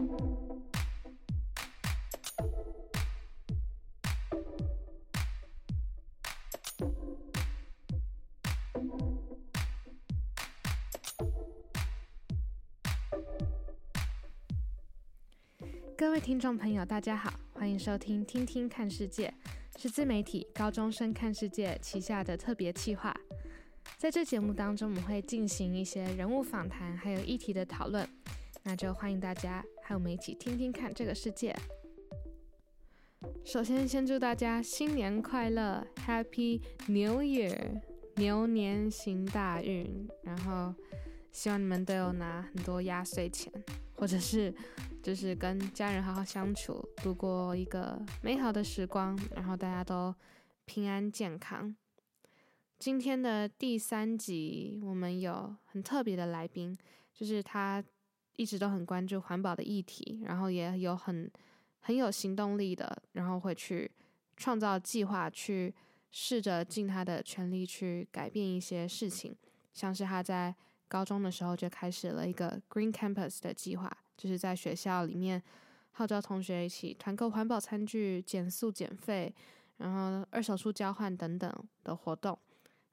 各位听众朋友，大家好，欢迎收听《听听看世界》，是自媒体高中生看世界旗下的特别企划。在这节目当中，我们会进行一些人物访谈，还有议题的讨论。那就欢迎大家和我们一起听听看这个世界。首先，先祝大家新年快乐，Happy New Year，牛年行大运。然后，希望你们都有拿很多压岁钱，或者是。就是跟家人好好相处，度过一个美好的时光，然后大家都平安健康。今天的第三集，我们有很特别的来宾，就是他一直都很关注环保的议题，然后也有很很有行动力的，然后会去创造计划，去试着尽他的全力去改变一些事情，像是他在高中的时候就开始了一个 Green Campus 的计划。就是在学校里面号召同学一起团购环保餐具、减塑减费，然后二手书交换等等的活动。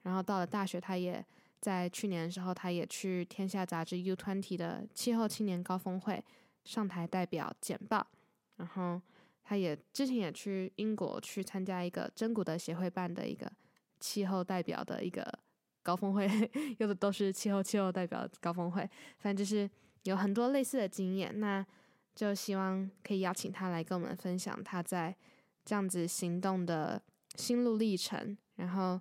然后到了大学，他也在去年的时候，他也去天下杂志 U20 的气候青年高峰会上台代表简报。然后他也之前也去英国去参加一个真古德协会办的一个气候代表的一个高峰会，有的都是气候气候代表高峰会，反正就是。有很多类似的经验，那就希望可以邀请他来跟我们分享他在这样子行动的心路历程，然后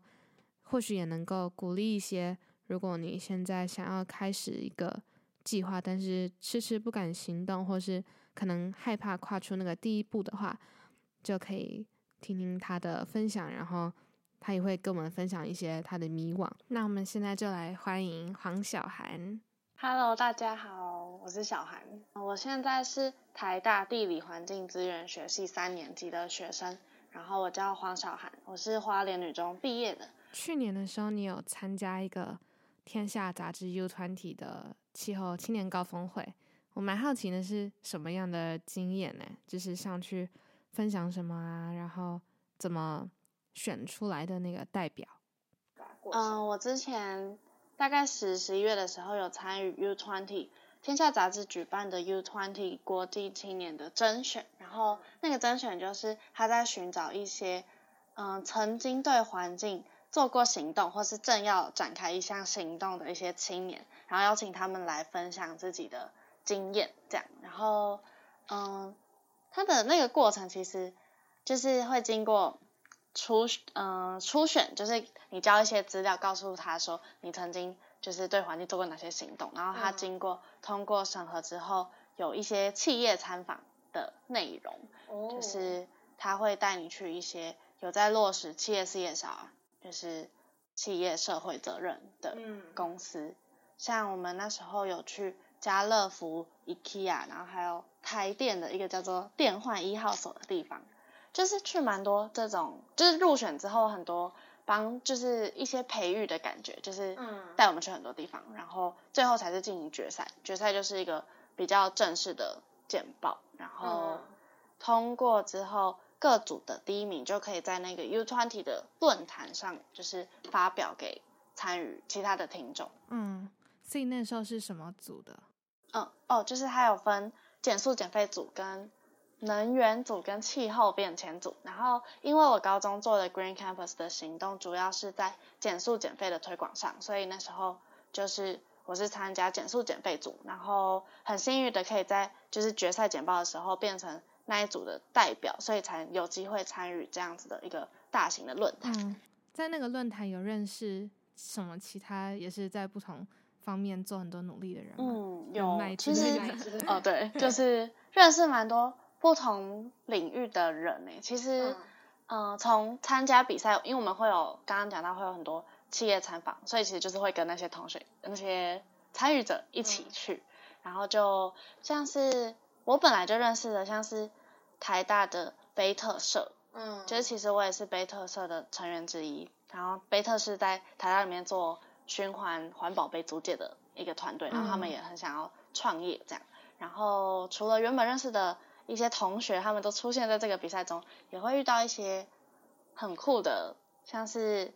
或许也能够鼓励一些，如果你现在想要开始一个计划，但是迟迟不敢行动，或是可能害怕跨出那个第一步的话，就可以听听他的分享，然后他也会跟我们分享一些他的迷惘。那我们现在就来欢迎黄小涵。Hello，大家好，我是小涵，我现在是台大地理环境资源学系三年级的学生，然后我叫黄小涵，我是花莲女中毕业的。去年的时候，你有参加一个天下杂志 U20 的气候青年高峰会，我蛮好奇的是什么样的经验呢？就是上去分享什么啊，然后怎么选出来的那个代表？嗯，我之前。大概十十一月的时候，有参与 U20 天下杂志举办的 U20 国际青年的甄选，然后那个甄选就是他在寻找一些，嗯，曾经对环境做过行动，或是正要展开一项行动的一些青年，然后邀请他们来分享自己的经验，这样，然后，嗯，他的那个过程其实就是会经过。初嗯初选就是你交一些资料，告诉他说你曾经就是对环境做过哪些行动，然后他经过通过审核之后，有一些企业参访的内容，哦、就是他会带你去一些有在落实企业 CSR，就是企业社会责任的公司，嗯、像我们那时候有去家乐福、IKEA，然后还有台电的一个叫做电换一号所的地方。就是去蛮多这种，就是入选之后很多帮，就是一些培育的感觉，就是带我们去很多地方，嗯、然后最后才是进行决赛。决赛就是一个比较正式的简报，然后通过之后，各组的第一名就可以在那个 U20 的论坛上，就是发表给参与其他的听众。嗯，所以那时候是什么组的？嗯，哦，就是它有分减速减废组跟。能源组跟气候变迁组，然后因为我高中做的 Green Campus 的行动主要是在减速减废的推广上，所以那时候就是我是参加减速减废组，然后很幸运的可以在就是决赛简报的时候变成那一组的代表，所以才有机会参与这样子的一个大型的论坛。嗯，在那个论坛有认识什么其他也是在不同方面做很多努力的人吗？嗯，有，其实哦对，就是认识蛮多。不同领域的人呢，其实，嗯、呃，从参加比赛，因为我们会有刚刚讲到会有很多企业参访，所以其实就是会跟那些同学、那些参与者一起去，嗯、然后就像是我本来就认识的，像是台大的贝特社，嗯，就是其实我也是贝特社的成员之一，然后贝特是在台大里面做循环环保杯租借的一个团队，然后他们也很想要创业这样。然后除了原本认识的一些同学，他们都出现在这个比赛中，也会遇到一些很酷的，像是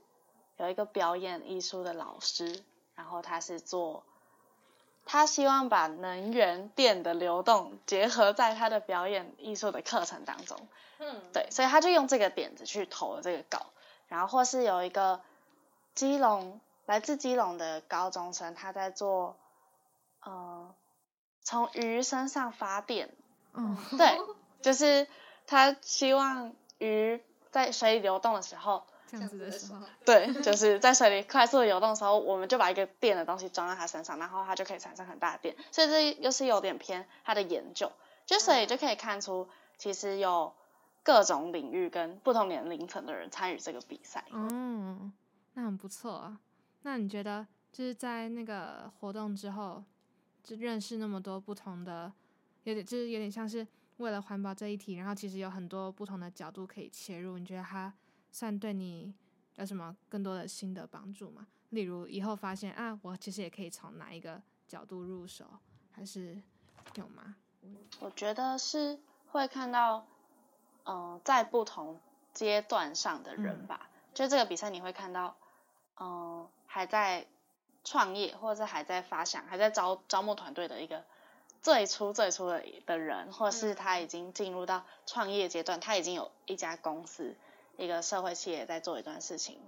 有一个表演艺术的老师，然后他是做，他希望把能源电的流动结合在他的表演艺术的课程当中。嗯，对，所以他就用这个点子去投了这个稿，然后或是有一个基隆来自基隆的高中生，他在做，呃。从鱼身上发电，嗯，对，就是他希望鱼在水里流动的时候，这样子的时候，对，就是在水里快速的流动的时候，我们就把一个电的东西装在它身上，然后它就可以产生很大的电，所以这又是有点偏它的研究，就所以就可以看出，其实有各种领域跟不同年龄层的人参与这个比赛。嗯，那很不错啊。那你觉得就是在那个活动之后？就认识那么多不同的，有点就是有点像是为了环保这一题，然后其实有很多不同的角度可以切入。你觉得它算对你有什么更多的新的帮助吗？例如以后发现啊，我其实也可以从哪一个角度入手，还是有吗？我觉得是会看到，嗯、呃，在不同阶段上的人吧。嗯、就这个比赛你会看到，嗯、呃，还在。创业或者是还在发想、还在招招募团队的一个最初最初的的人，或是他已经进入到创业阶段，他已经有一家公司、一个社会企业在做一段事情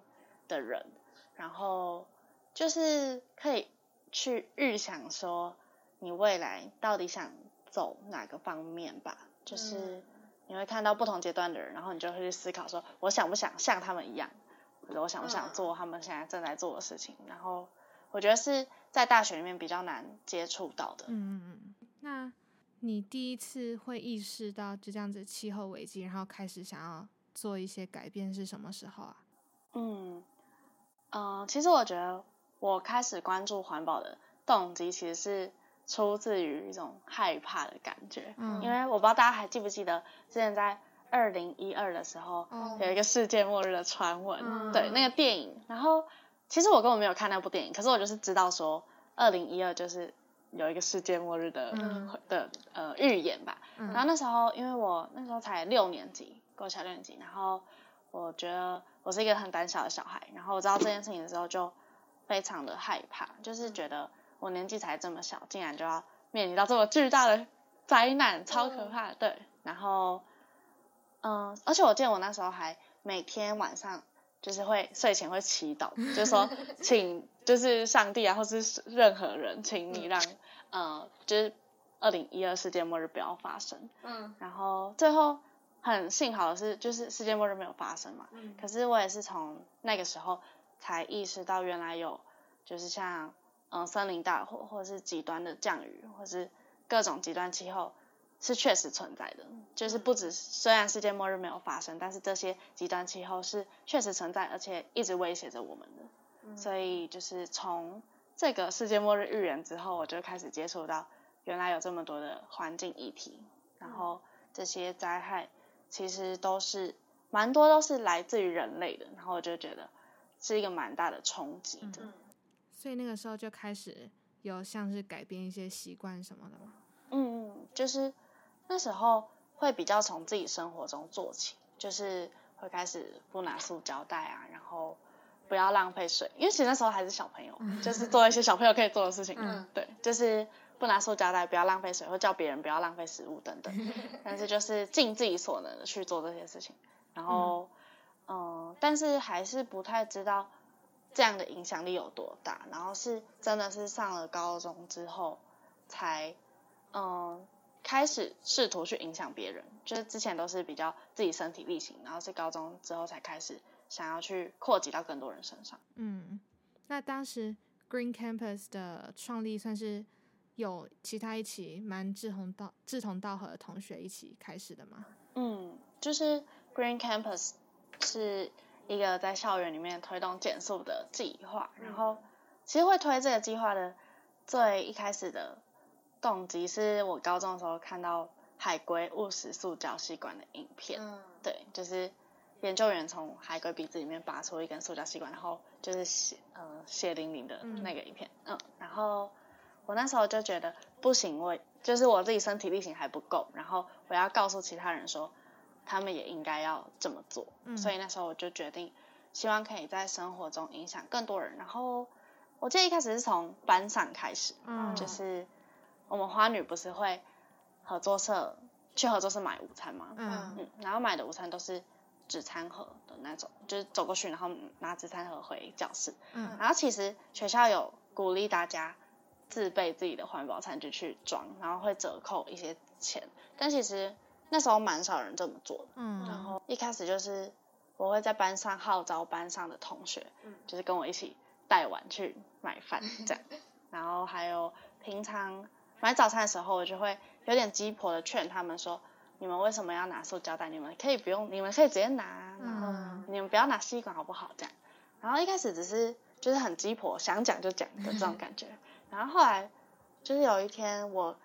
的人，然后就是可以去预想说你未来到底想走哪个方面吧，就是你会看到不同阶段的人，然后你就会去思考说，我想不想像他们一样，或者我想不想做他们现在正在做的事情，然后。我觉得是在大学里面比较难接触到的。嗯嗯嗯。那你第一次会意识到就这样子气候危机，然后开始想要做一些改变是什么时候啊？嗯嗯、呃，其实我觉得我开始关注环保的动机，其实是出自于一种害怕的感觉。嗯。因为我不知道大家还记不记得，之前在二零一二的时候，嗯、有一个世界末日的传闻，嗯、对那个电影，然后。其实我根本没有看那部电影，可是我就是知道说，二零一二就是有一个世界末日的、嗯、的呃预言吧。嗯、然后那时候，因为我那时候才六年级，国小六年级，然后我觉得我是一个很胆小的小孩，然后我知道这件事情的时候就非常的害怕，就是觉得我年纪才这么小，竟然就要面临到这么巨大的灾难，超可怕。嗯、对，然后嗯，而且我记得我那时候还每天晚上。就是会睡前会祈祷，就是说，请就是上帝啊，或是任何人，请你让呃，就是二零一二世界末日不要发生。嗯。然后最后很幸好的是，就是世界末日没有发生嘛。嗯。可是我也是从那个时候才意识到，原来有就是像嗯、呃、森林大火，或者是极端的降雨，或是各种极端气候。是确实存在的，就是不止虽然世界末日没有发生，但是这些极端气候是确实存在，而且一直威胁着我们的。嗯、所以就是从这个世界末日预言之后，我就开始接触到原来有这么多的环境议题，然后这些灾害其实都是蛮多都是来自于人类的，然后我就觉得是一个蛮大的冲击的。嗯、所以那个时候就开始有像是改变一些习惯什么的吗？嗯，就是。那时候会比较从自己生活中做起，就是会开始不拿塑胶袋啊，然后不要浪费水，因为其实那时候还是小朋友，就是做一些小朋友可以做的事情。嗯，对，就是不拿塑胶袋，不要浪费水，或叫别人不要浪费食物等等。但是就是尽自己所能的去做这些事情，然后嗯、呃，但是还是不太知道这样的影响力有多大。然后是真的是上了高中之后才嗯。呃开始试图去影响别人，就是之前都是比较自己身体力行，然后是高中之后才开始想要去扩及到更多人身上。嗯，那当时 Green Campus 的创立算是有其他一起蛮志同道志同道合的同学一起开始的吗？嗯，就是 Green Campus 是一个在校园里面推动减速的计划，然后其实会推这个计划的最一开始的。动机是我高中的时候看到海龟误食塑胶吸管的影片，嗯、对，就是研究员从海龟鼻子里面拔出一根塑胶吸管，然后就是血呃血淋淋的那个影片，嗯，嗯，然后我那时候就觉得不行，我就是我自己身体力行还不够，然后我要告诉其他人说，他们也应该要这么做。嗯、所以那时候我就决定，希望可以在生活中影响更多人。然后我记得一开始是从班上开始，嗯，就是我们花女不是会合作社去合作社买午餐吗？嗯嗯，然后买的午餐都是纸餐盒的那种，就是走过去然后拿纸餐盒回教室。嗯，然后其实学校有鼓励大家。自备自己的环保餐具去装，然后会折扣一些钱。但其实那时候蛮少人这么做的。嗯。然后一开始就是我会在班上号召班上的同学，嗯，就是跟我一起带碗去买饭这样。然后还有平常买早餐的时候，我就会有点鸡婆的劝他们说：“你们为什么要拿塑胶袋？你们可以不用，你们可以直接拿。然后你们不要拿吸管好不好？这样。”然后一开始只是就是很鸡婆，想讲就讲的这种感觉。然后后来，就是有一天，我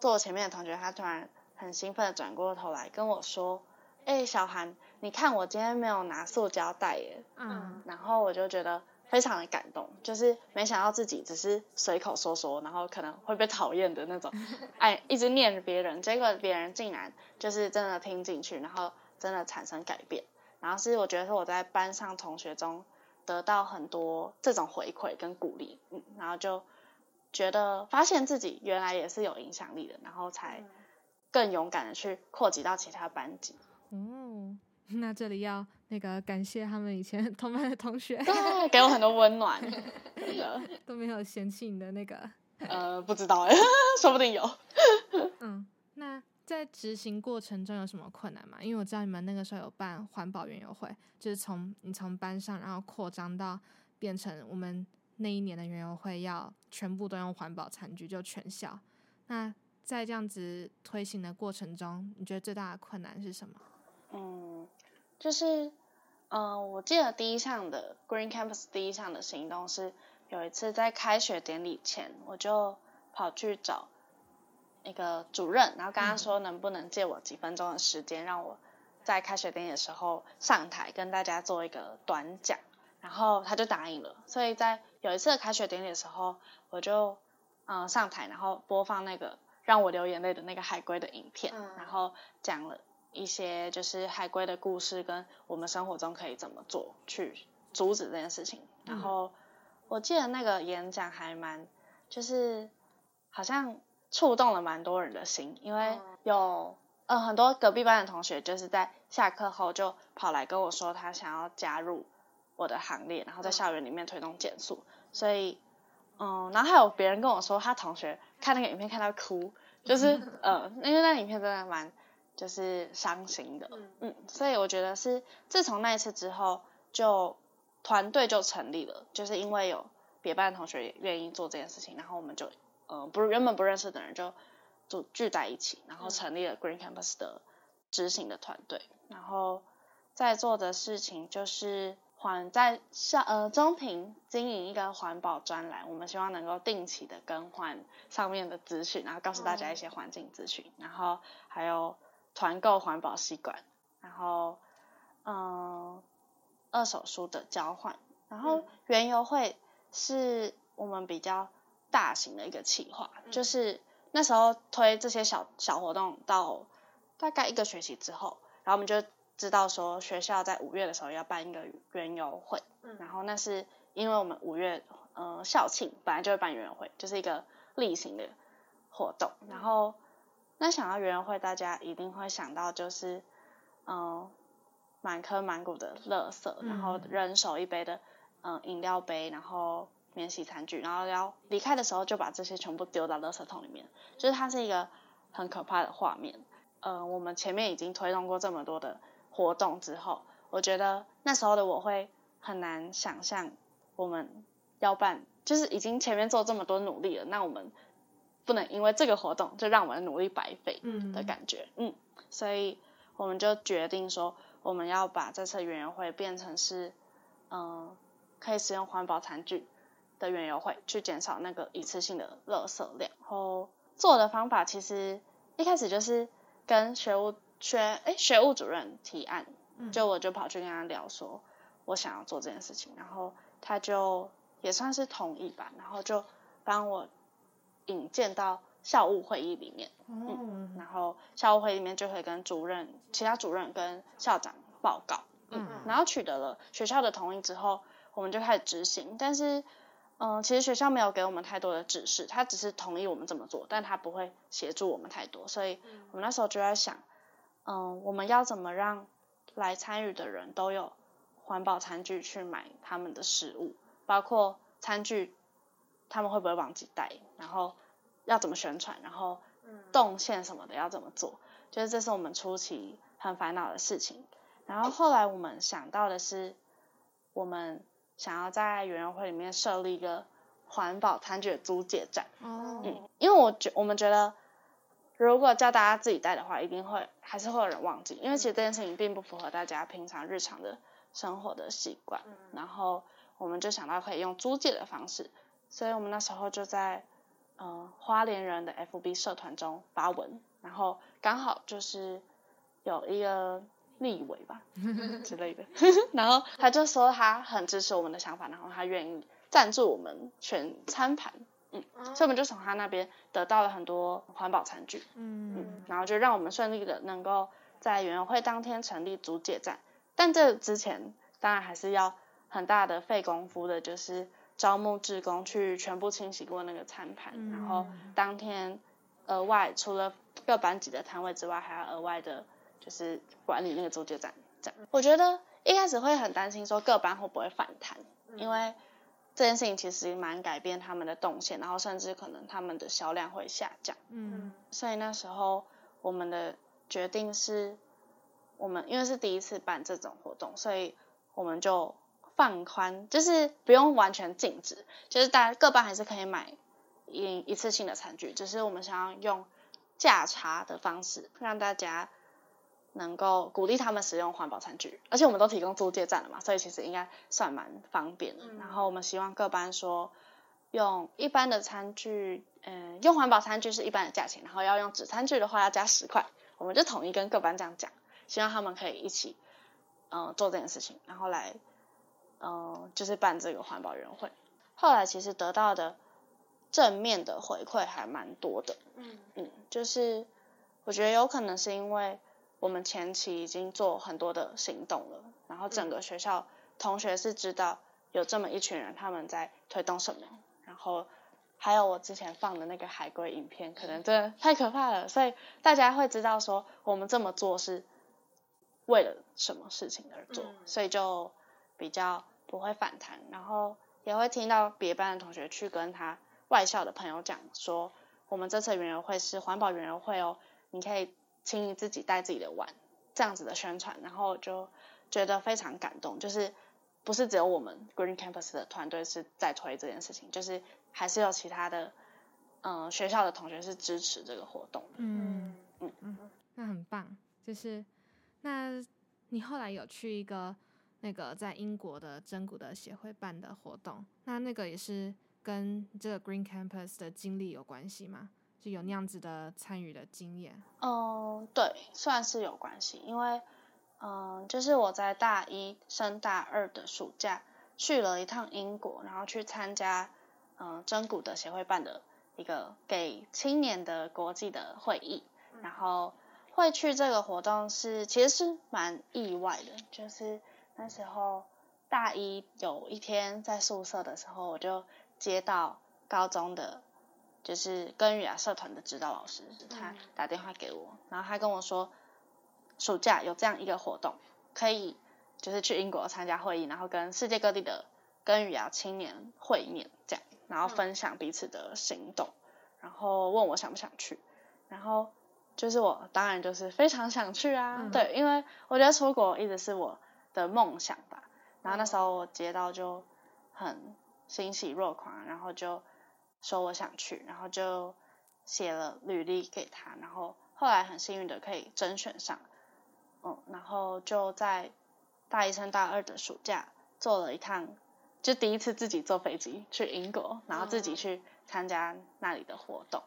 坐我前面的同学，他突然很兴奋的转过头来跟我说：“哎，小韩，你看我今天没有拿塑胶袋耶。”嗯。然后我就觉得非常的感动，就是没想到自己只是随口说说，然后可能会被讨厌的那种，哎，一直念着别人，结果别人竟然就是真的听进去，然后真的产生改变。然后是我觉得是我在班上同学中得到很多这种回馈跟鼓励，嗯，然后就。觉得发现自己原来也是有影响力的，然后才更勇敢的去扩及到其他班级。嗯，那这里要那个感谢他们以前 同班的同学，对，给我很多温暖，真的都没有嫌弃你的那个。呃，不知道哎，说不定有。嗯，那在执行过程中有什么困难吗？因为我知道你们那个时候有办环保园游会，就是从你从班上然后扩张到变成我们。那一年的园游会要全部都用环保餐具，就全校。那在这样子推行的过程中，你觉得最大的困难是什么？嗯，就是，嗯、呃，我记得第一项的 Green Campus 第一项的行动是，有一次在开学典礼前，我就跑去找那个主任，然后跟他说能不能借我几分钟的时间，让我在开学典礼的时候上台跟大家做一个短讲。然后他就答应了，所以在有一次的开学典礼的时候，我就嗯上台，然后播放那个让我流眼泪的那个海龟的影片，嗯、然后讲了一些就是海龟的故事，跟我们生活中可以怎么做去阻止这件事情。然后我记得那个演讲还蛮就是好像触动了蛮多人的心，因为有嗯很多隔壁班的同学就是在下课后就跑来跟我说他想要加入。我的行列，然后在校园里面推动减塑，嗯、所以，嗯，然后还有别人跟我说，他同学看那个影片看到哭，就是，呃，因为那影片真的蛮，就是伤心的，嗯，嗯，所以我觉得是自从那一次之后，就团队就成立了，就是因为有别班的同学也愿意做这件事情，然后我们就，呃，不原本不认识的人就就聚在一起，然后成立了 Green Campus 的执行的团队，然后在做的事情就是。环在校呃中庭经营一个环保专栏，我们希望能够定期的更换上面的资讯，然后告诉大家一些环境资讯，然后还有团购环保吸管，然后嗯、呃、二手书的交换，然后原油会是我们比较大型的一个企划，就是那时候推这些小小活动到大概一个学期之后，然后我们就。知道说学校在五月的时候要办一个园游会，嗯、然后那是因为我们五月呃校庆本来就会办园游会，就是一个例行的活动。然后那想到园游会，大家一定会想到就是嗯、呃、满坑满谷的垃圾，然后人手一杯的嗯、呃、饮料杯，然后免洗餐具，然后要离开的时候就把这些全部丢到垃圾桶里面，就是它是一个很可怕的画面。嗯、呃，我们前面已经推动过这么多的。活动之后，我觉得那时候的我会很难想象我们要办，就是已经前面做这么多努力了，那我们不能因为这个活动就让我们的努力白费的感觉，嗯，嗯，所以我们就决定说，我们要把这次园游会变成是，嗯、呃，可以使用环保餐具的园游会，去减少那个一次性的垃圾量。然后做的方法其实一开始就是跟学务。学哎，学务主任提案，就我就跑去跟他聊说，我想要做这件事情，然后他就也算是同意吧，然后就帮我引荐到校务会议里面，嗯，然后校务会议里面就会跟主任、其他主任跟校长报告，嗯，然后取得了学校的同意之后，我们就开始执行。但是，嗯，其实学校没有给我们太多的指示，他只是同意我们这么做，但他不会协助我们太多。所以我们那时候就在想，嗯，我们要怎么让来参与的人都有环保餐具去买他们的食物，包括餐具。他们会不会忘记带？然后要怎么宣传？然后动线什么的要怎么做？就是这是我们初期很烦恼的事情。然后后来我们想到的是，我们想要在园游会里面设立一个环保餐具的租借站。哦。嗯，因为我觉我们觉得，如果叫大家自己带的话，一定会还是会有人忘记。因为其实这件事情并不符合大家平常日常的生活的习惯。然后我们就想到可以用租借的方式。所以我们那时候就在，呃，花莲人的 FB 社团中发文，然后刚好就是有一个立委吧 之类的，然后他就说他很支持我们的想法，然后他愿意赞助我们全餐盘，嗯，所以我们就从他那边得到了很多环保餐具，嗯，嗯，然后就让我们顺利的能够在园游会当天成立租借站，但这之前当然还是要很大的费功夫的，就是。招募志工去全部清洗过那个餐盘，嗯、然后当天额外除了各班级的摊位之外，还要额外的，就是管理那个租借站。这样，我觉得一开始会很担心说各班会不会反弹，嗯、因为这件事情其实蛮改变他们的动线，然后甚至可能他们的销量会下降。嗯，所以那时候我们的决定是，我们因为是第一次办这种活动，所以我们就。放宽就是不用完全禁止，就是大家各班还是可以买一一次性的餐具，只是我们想要用价差的方式让大家能够鼓励他们使用环保餐具，而且我们都提供租借站了嘛，所以其实应该算蛮方便的。嗯、然后我们希望各班说用一般的餐具，嗯，用环保餐具是一般的价钱，然后要用纸餐具的话要加十块，我们就统一跟各班这样讲，希望他们可以一起嗯做这件事情，然后来。嗯，就是办这个环保园会，后来其实得到的正面的回馈还蛮多的。嗯嗯，就是我觉得有可能是因为我们前期已经做很多的行动了，然后整个学校同学是知道有这么一群人他们在推动什么，然后还有我之前放的那个海龟影片，可能真的太可怕了，所以大家会知道说我们这么做是为了什么事情而做，所以就比较。不会反弹，然后也会听到别班的同学去跟他外校的朋友讲说，我们这次园游会是环保园游会哦，你可以请你自己带自己的碗，这样子的宣传，然后就觉得非常感动，就是不是只有我们 Green Campus 的团队是在推这件事情，就是还是有其他的嗯、呃、学校的同学是支持这个活动。嗯嗯嗯，那很棒，就是那你后来有去一个。那个在英国的真古的协会办的活动，那那个也是跟这个 Green Campus 的经历有关系吗？就有那样子的参与的经验？嗯，对，算是有关系，因为嗯，就是我在大一升大二的暑假去了一趟英国，然后去参加嗯真古的协会办的一个给青年的国际的会议，然后会去这个活动是其实是蛮意外的，就是。那时候大一有一天在宿舍的时候，我就接到高中的，就是根语雅社团的指导老师，他打电话给我，然后他跟我说，暑假有这样一个活动，可以就是去英国参加会议，然后跟世界各地的根语雅青年会面，这样，然后分享彼此的行动，然后问我想不想去，然后就是我当然就是非常想去啊，对，因为我觉得出国一直是我。的梦想吧，然后那时候我接到就很欣喜若狂，然后就说我想去，然后就写了履历给他，然后后来很幸运的可以甄选上，嗯，然后就在大一升大二的暑假坐了一趟，就第一次自己坐飞机去英国，然后自己去参加那里的活动，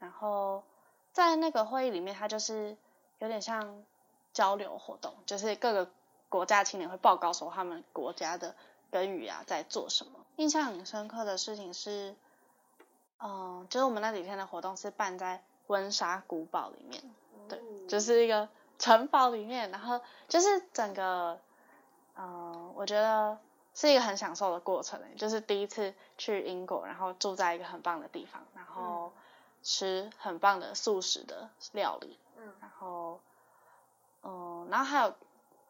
然后在那个会议里面，它就是有点像交流活动，就是各个。国家青年会报告说他们国家的根语啊在做什么。印象很深刻的事情是，嗯，就是我们那几天的活动是办在温莎古堡里面，对，就是一个城堡里面，然后就是整个，嗯，我觉得是一个很享受的过程，就是第一次去英国，然后住在一个很棒的地方，然后吃很棒的素食的料理，嗯，然后，嗯，然后还有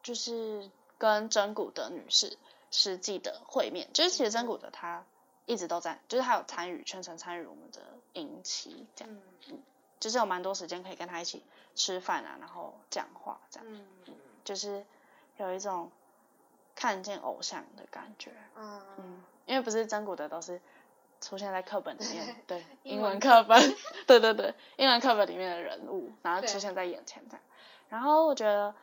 就是跟真古德女士实际的会面，就是其实真古德她。一直都在，就是他有参与，全程参与我们的营期，这样，嗯，就是有蛮多时间可以跟他一起吃饭啊，然后讲话这样，嗯，就是有一种看见偶像的感觉，嗯嗯，因为不是真古德都是出现在课本里面，对，英文课本，对对对，英文课本里面的人物，然后出现在眼前这样，然后我觉得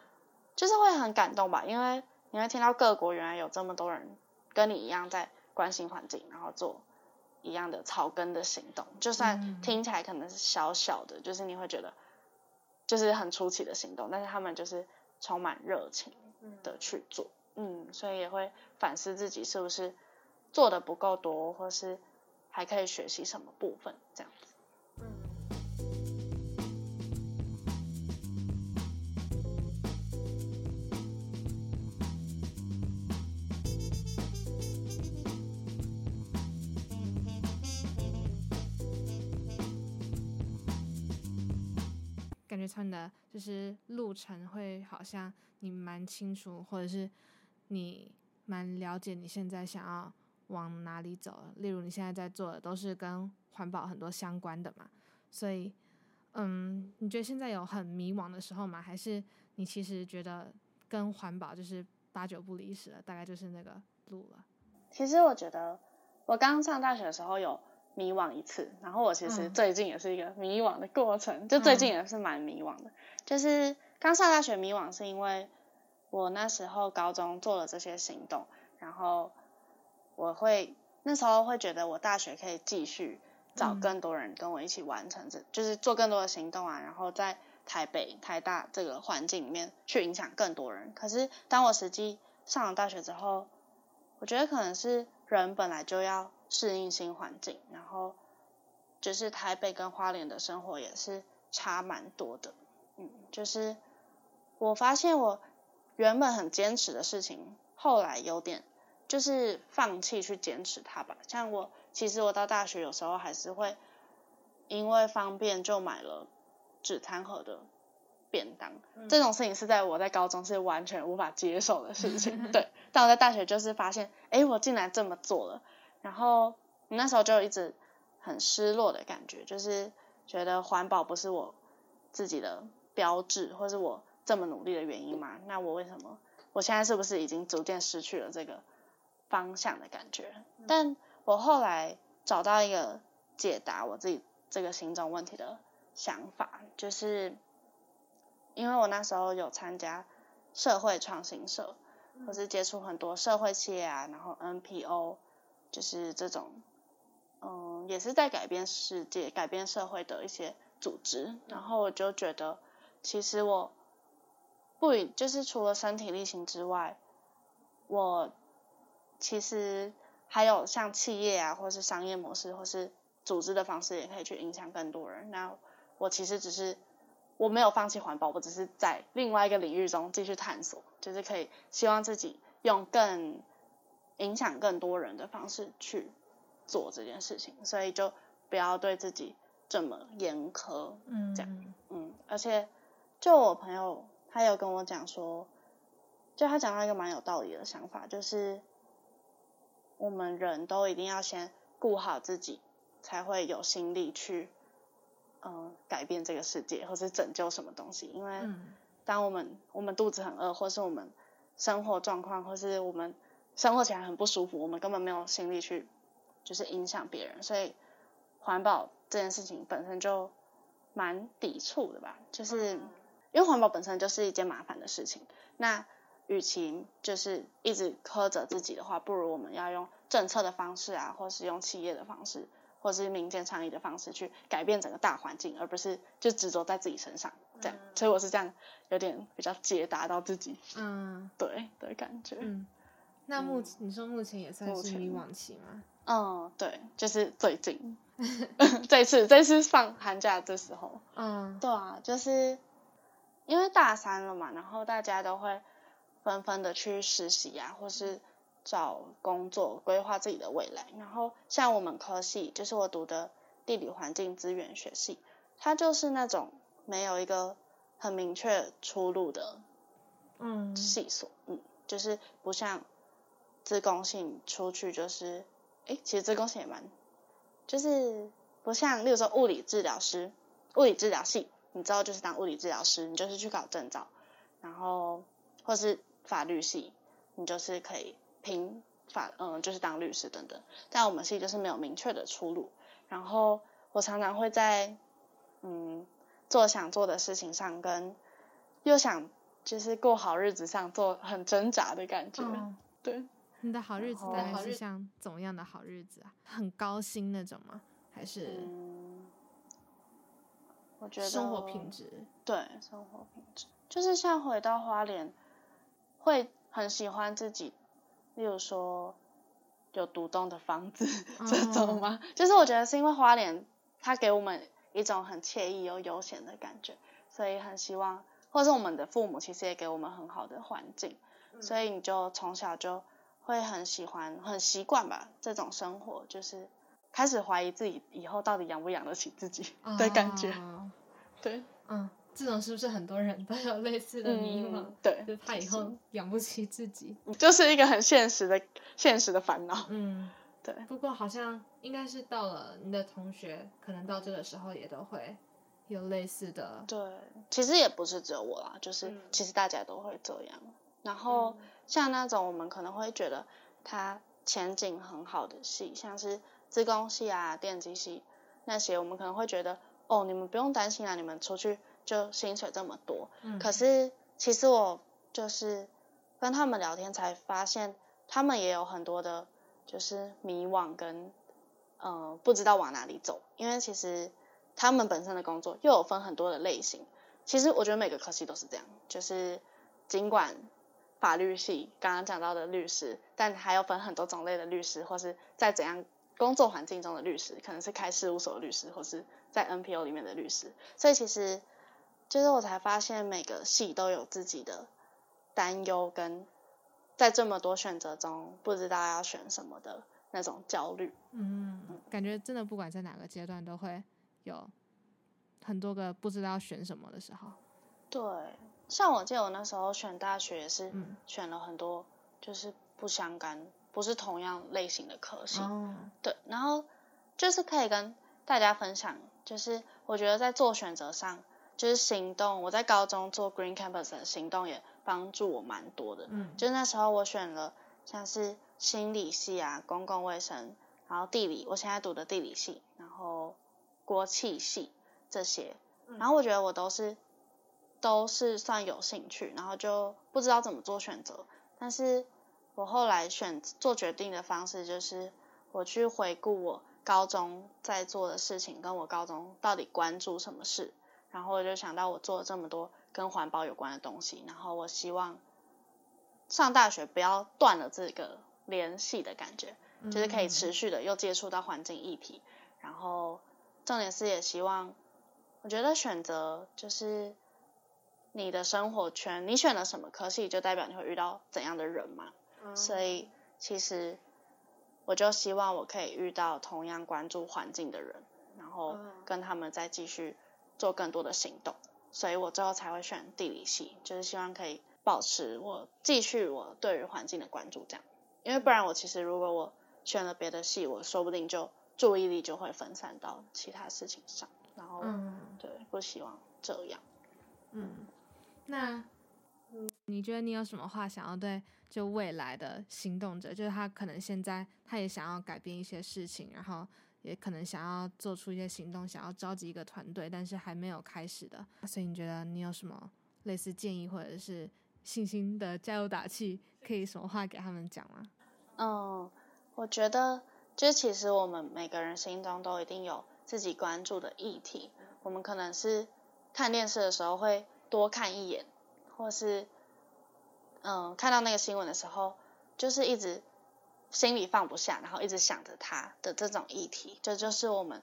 就是会很感动吧，因为你会听到各国原来有这么多人跟你一样在。关心环境，然后做一样的草根的行动，就算听起来可能是小小的，嗯、就是你会觉得就是很出奇的行动，但是他们就是充满热情的去做，嗯，嗯，所以也会反思自己是不是做的不够多，或是还可以学习什么部分这样子。穿的就是路程会好像你蛮清楚，或者是你蛮了解你现在想要往哪里走。例如你现在在做的都是跟环保很多相关的嘛，所以嗯，你觉得现在有很迷茫的时候吗？还是你其实觉得跟环保就是八九不离十了，大概就是那个路了？其实我觉得我刚上大学的时候有。迷惘一次，然后我其实最近也是一个迷惘的过程，嗯、就最近也是蛮迷惘的。嗯、就是刚上大学迷惘，是因为我那时候高中做了这些行动，然后我会那时候会觉得我大学可以继续找更多人跟我一起完成这，嗯、就是做更多的行动啊，然后在台北、台大这个环境里面去影响更多人。可是当我实际上了大学之后，我觉得可能是人本来就要。适应新环境，然后就是台北跟花莲的生活也是差蛮多的，嗯，就是我发现我原本很坚持的事情，后来有点就是放弃去坚持它吧。像我其实我到大学有时候还是会因为方便就买了纸餐盒的便当，嗯、这种事情是在我在高中是完全无法接受的事情，对。但我在大学就是发现，哎，我竟然这么做了。然后你那时候就一直很失落的感觉，就是觉得环保不是我自己的标志，或是我这么努力的原因嘛？那我为什么我现在是不是已经逐渐失去了这个方向的感觉？但我后来找到一个解答我自己这个心中问题的想法，就是因为我那时候有参加社会创新社，或是接触很多社会企业啊，然后 NPO。就是这种，嗯，也是在改变世界、改变社会的一些组织。然后我就觉得，其实我不，就是除了身体力行之外，我其实还有像企业啊，或是商业模式，或是组织的方式，也可以去影响更多人。那我其实只是我没有放弃环保，我只是在另外一个领域中继续探索，就是可以希望自己用更。影响更多人的方式去做这件事情，所以就不要对自己这么严苛，嗯，这样，嗯，而且就我朋友他有跟我讲说，就他讲到一个蛮有道理的想法，就是我们人都一定要先顾好自己，才会有心力去，嗯，改变这个世界或是拯救什么东西，因为当我们我们肚子很饿，或是我们生活状况，或是我们生活起来很不舒服，我们根本没有心力去，就是影响别人，所以环保这件事情本身就蛮抵触的吧。就是因为环保本身就是一件麻烦的事情，那与其就是一直苛责自己的话，不如我们要用政策的方式啊，或是用企业的方式，或是民间倡议的方式去改变整个大环境，而不是就执着在自己身上这样。所以我是这样，有点比较解答到自己，嗯，对的感觉。嗯那目你说目前也算是迷惘期吗？嗯，对，就是最近。这次这次放寒假的时候，嗯，对啊，就是因为大三了嘛，然后大家都会纷纷的去实习啊，或是找工作，规划自己的未来。然后像我们科系，就是我读的地理环境资源学系，它就是那种没有一个很明确出路的，嗯，系所，嗯，就是不像资工系出去就是，诶，其实自贡性也蛮。就是不像，例如说物理治疗师、物理治疗系，你知道就是当物理治疗师，你就是去考证照，然后或是法律系，你就是可以凭法，嗯，就是当律师等等。但我们系就是没有明确的出路。然后我常常会在嗯做想做的事情上，跟又想就是过好日子上做很挣扎的感觉，嗯、对。你的好日子大概是像怎么样的好日子啊？很高薪那种吗？还是？嗯，我觉得生活品质。对，生活品质就是像回到花莲，会很喜欢自己，例如说有独栋的房子这种吗？哦。就是我觉得是因为花莲，它给我们一种很惬意又悠闲的感觉，所以很希望，或者是我们的父母其实也给我们很好的环境，所以你就从小就。会很喜欢，很习惯吧，这种生活就是开始怀疑自己以后到底养不养得起自己的感觉。哦、对，嗯，这种是不是很多人都有类似的迷茫？嗯、对，就怕以后养不起自己，就是一个很现实的现实的烦恼。嗯，对。不过好像应该是到了你的同学，可能到这个时候也都会有类似的。对，其实也不是只有我啦，就是、嗯、其实大家都会这样。然后。嗯像那种我们可能会觉得它前景很好的系，像是资工系啊、电机系那些，我们可能会觉得哦，你们不用担心啊，你们出去就薪水这么多。嗯。可是其实我就是跟他们聊天才发现，他们也有很多的，就是迷惘跟呃不知道往哪里走，因为其实他们本身的工作又有分很多的类型。其实我觉得每个科系都是这样，就是尽管。法律系刚刚讲到的律师，但还有分很多种类的律师，或是在怎样工作环境中的律师，可能是开事务所的律师，或是在 NPO 里面的律师。所以其实，就是我才发现每个系都有自己的担忧，跟在这么多选择中不知道要选什么的那种焦虑。嗯，感觉真的不管在哪个阶段都会有很多个不知道要选什么的时候。对。像我记得我那时候选大学也是选了很多，就是不相干、不是同样类型的科系。哦。对，然后就是可以跟大家分享，就是我觉得在做选择上，就是行动。我在高中做 Green Campus 的行动也帮助我蛮多的。嗯。就那时候我选了像是心理系啊、公共卫生，然后地理，我现在读的地理系，然后国企系这些，然后我觉得我都是。都是算有兴趣，然后就不知道怎么做选择。但是我后来选做决定的方式就是，我去回顾我高中在做的事情，跟我高中到底关注什么事，然后我就想到我做了这么多跟环保有关的东西，然后我希望上大学不要断了这个联系的感觉，就是可以持续的又接触到环境议题。然后重点是也希望，我觉得选择就是。你的生活圈，你选了什么科系，就代表你会遇到怎样的人嘛。嗯。所以其实我就希望我可以遇到同样关注环境的人，然后跟他们再继续做更多的行动。所以我最后才会选地理系，就是希望可以保持我继续我对于环境的关注这样。因为不然我其实如果我选了别的系，我说不定就注意力就会分散到其他事情上。然后，嗯，对，不希望这样。嗯。那，你觉得你有什么话想要对就未来的行动者，就是他可能现在他也想要改变一些事情，然后也可能想要做出一些行动，想要召集一个团队，但是还没有开始的。所以你觉得你有什么类似建议或者是信心的加油打气，可以什么话给他们讲吗？嗯，我觉得就其实我们每个人心中都一定有自己关注的议题，我们可能是看电视的时候会。多看一眼，或是嗯，看到那个新闻的时候，就是一直心里放不下，然后一直想着他的这种议题，这就，是我们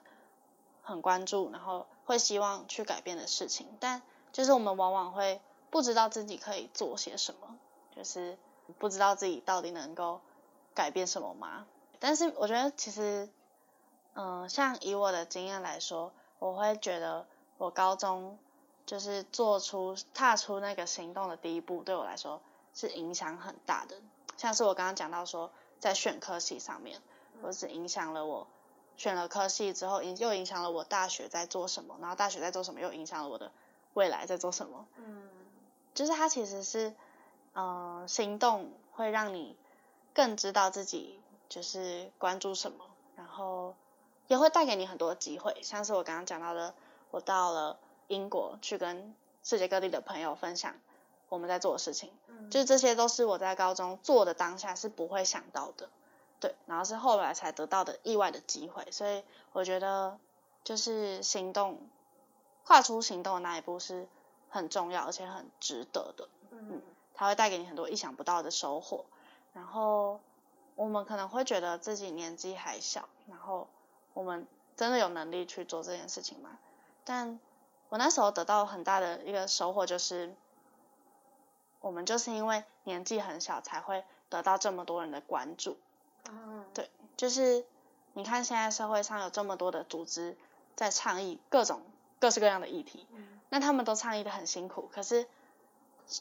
很关注，然后会希望去改变的事情。但就是我们往往会不知道自己可以做些什么，就是不知道自己到底能够改变什么吗？但是我觉得其实，嗯、像以我的经验来说，我会觉得我高中就是做出踏出那个行动的第一步，对我来说是影响很大的。像是我刚刚讲到说。在选科系上面，我只影响了我选了科系之后，影又影响了我大学在做什么，然后大学在做什么，又影响了我的未来在做什么。嗯，就是它其实是，嗯、呃，行动会让你更知道自己就是关注什么，然后也会带给你很多机会，像是我刚刚讲到的，我到了英国去跟世界各地的朋友分享。我们在做的事情，就是这些都是我在高中做的当下是不会想到的，对，然后是后来才得到的意外的机会，所以我觉得就是行动，跨出行动的那一步是很重要而且很值得的，嗯，它会带给你很多意想不到的收获。然后我们可能会觉得自己年纪还小，然后我们真的有能力去做这件事情吗？但我那时候得到很大的一个收获就是。我们就是因为年纪很小，才会得到这么多人的关注。嗯，对，就是你看现在社会上有这么多的组织在倡议各种各式各样的议题，那他们都倡议的很辛苦，可是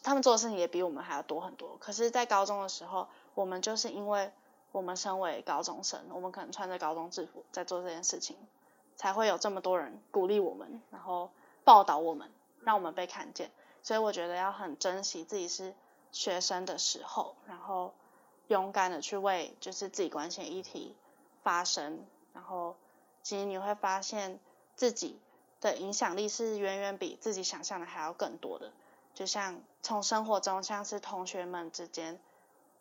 他们做的事情也比我们还要多很多。可是，在高中的时候，我们就是因为我们身为高中生，我们可能穿着高中制服在做这件事情，才会有这么多人鼓励我们，然后报道我们，让我们被看见。所以我觉得要很珍惜自己是学生的时候，然后勇敢的去为就是自己关心的议题发声，然后其实你会发现自己的影响力是远远比自己想象的还要更多的。就像从生活中，像是同学们之间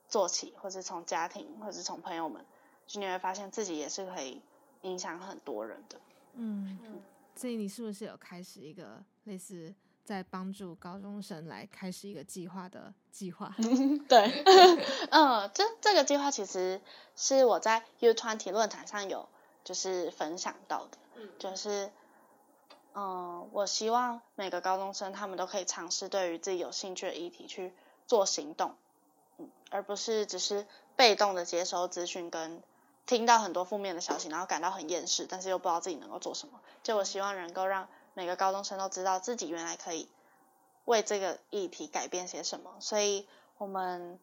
做起，或是从家庭，或是从朋友们，就你会发现自己也是可以影响很多人的。嗯，所以你是不是有开始一个类似？在帮助高中生来开始一个计划的计划。对，嗯，这这个计划其实是我在 U20 论坛上有就是分享到的，就是嗯，我希望每个高中生他们都可以尝试对于自己有兴趣的议题去做行动，嗯，而不是只是被动的接收资讯跟听到很多负面的消息，然后感到很厌世，但是又不知道自己能够做什么。就我希望能够让。每个高中生都知道自己原来可以为这个议题改变些什么，所以我们，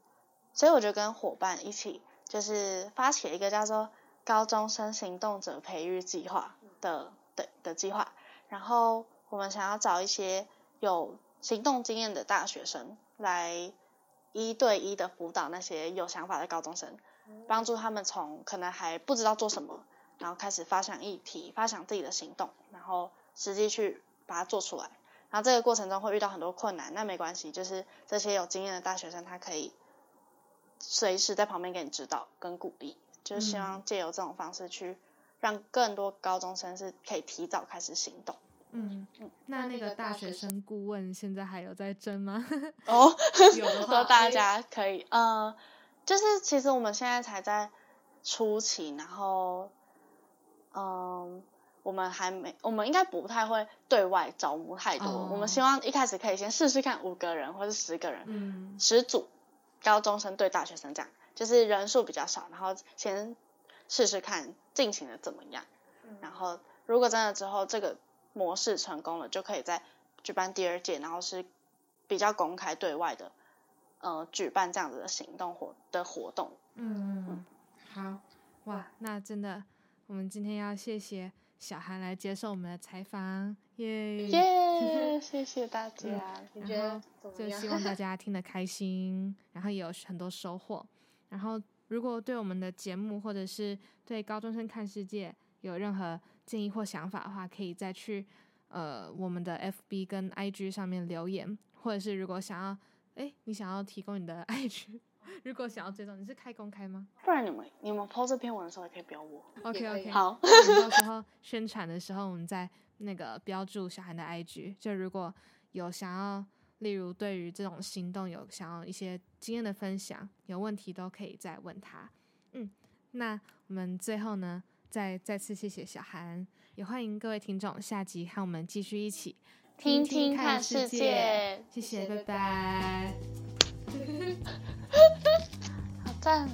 所以我就跟伙伴一起，就是发起了一个叫做“高中生行动者培育计划”的的的计划，然后我们想要找一些有行动经验的大学生来一对一的辅导那些有想法的高中生，帮助他们从可能还不知道做什么，然后开始发想议题，发想自己的行动，然后。实际去把它做出来，然后这个过程中会遇到很多困难，那没关系，就是这些有经验的大学生，他可以随时在旁边给你指导跟鼓励，就是希望借由这种方式去让更多高中生是可以提早开始行动。嗯，那那个大学生顾问现在还有在争吗？哦，有的话 大家可以，呃，就是其实我们现在才在初期，然后，嗯。我们还没，我们应该不太会对外招募太多。Oh. 我们希望一开始可以先试试看五个人或者十个人，嗯，十组高中生对大学生这样，就是人数比较少，然后先试试看进行的怎么样。嗯，然后如果真的之后这个模式成功了，就可以再举办第二届，然后是比较公开对外的，呃，举办这样子的行动活的活动。嗯嗯，好，哇，那真的，我们今天要谢谢。小韩来接受我们的采访，耶耶！谢谢大家，嗯、然后就希望大家 听得开心，然后也有很多收获。然后如果对我们的节目或者是对高中生看世界有任何建议或想法的话，可以再去呃我们的 FB 跟 IG 上面留言，或者是如果想要，哎，你想要提供你的 IG？如果想要追踪，你是开公开吗？不然你们，你们 PO 这篇文的时候也可以标我。OK OK，好，到时候宣传的时候，我们再那个标注小韩的 IG。就如果有想要，例如对于这种行动有想要一些经验的分享，有问题都可以再问他。嗯，那我们最后呢，再再次谢谢小韩，也欢迎各位听众下集和我们继续一起。听听看世界。谢谢拜拜。好赞。